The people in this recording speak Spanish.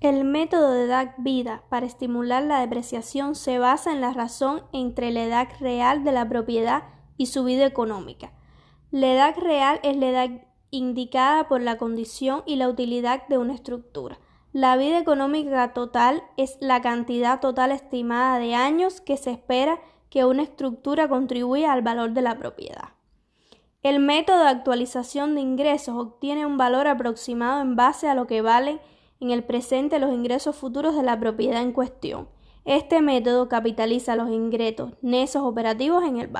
El método de edad vida para estimular la depreciación se basa en la razón entre la edad real de la propiedad y su vida económica. La edad real es la edad indicada por la condición y la utilidad de una estructura. La vida económica total es la cantidad total estimada de años que se espera que una estructura contribuya al valor de la propiedad. El método de actualización de ingresos obtiene un valor aproximado en base a lo que valen en el presente los ingresos futuros de la propiedad en cuestión. Este método capitaliza los ingresos netos operativos en el.